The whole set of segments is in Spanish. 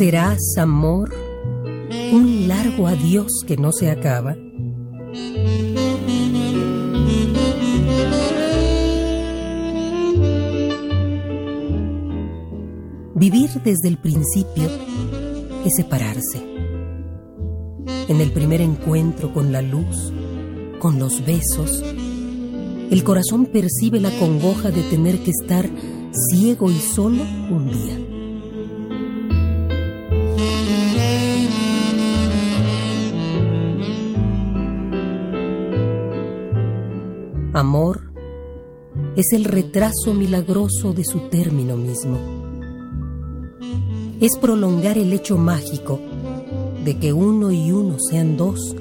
¿Serás amor un largo adiós que no se acaba? Vivir desde el principio es separarse. En el primer encuentro con la luz, con los besos, el corazón percibe la congoja de tener que estar ciego y solo un día. Amor es el retraso milagroso de su término mismo. Es prolongar el hecho mágico de que uno y uno sean dos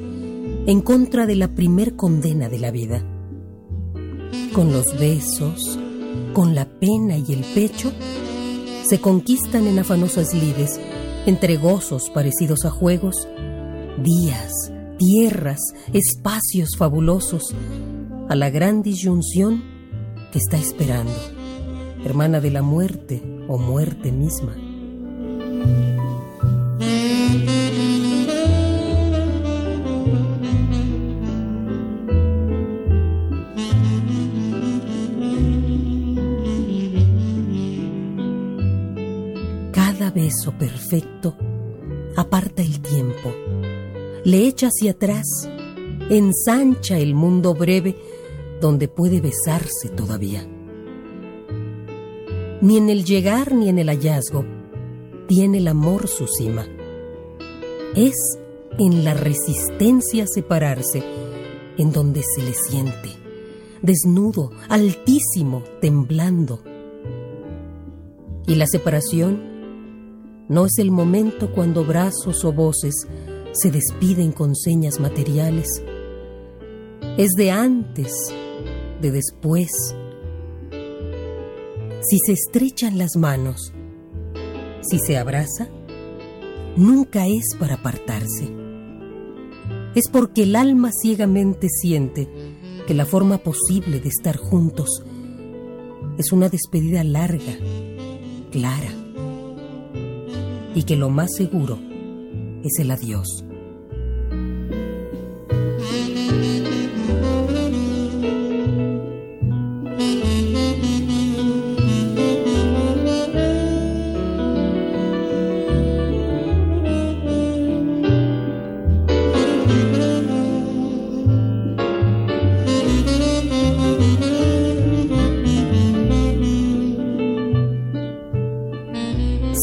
en contra de la primer condena de la vida. Con los besos, con la pena y el pecho, se conquistan en afanosas lides, entre gozos parecidos a juegos, días, tierras, espacios fabulosos, a la gran disyunción que está esperando, hermana de la muerte o muerte misma. Cada beso perfecto aparta el tiempo, le echa hacia atrás, ensancha el mundo breve donde puede besarse todavía. Ni en el llegar ni en el hallazgo tiene el amor su cima. Es en la resistencia a separarse en donde se le siente, desnudo, altísimo, temblando. Y la separación no es el momento cuando brazos o voces se despiden con señas materiales. Es de antes de después. Si se estrechan las manos, si se abraza, nunca es para apartarse. Es porque el alma ciegamente siente que la forma posible de estar juntos es una despedida larga, clara, y que lo más seguro es el adiós.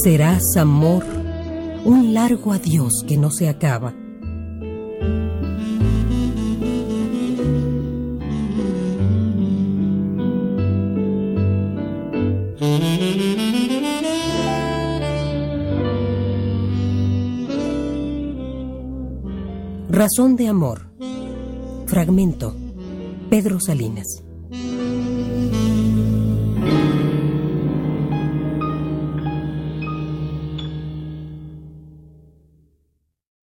Serás amor, un largo adiós que no se acaba. Razón de amor. Fragmento. Pedro Salinas.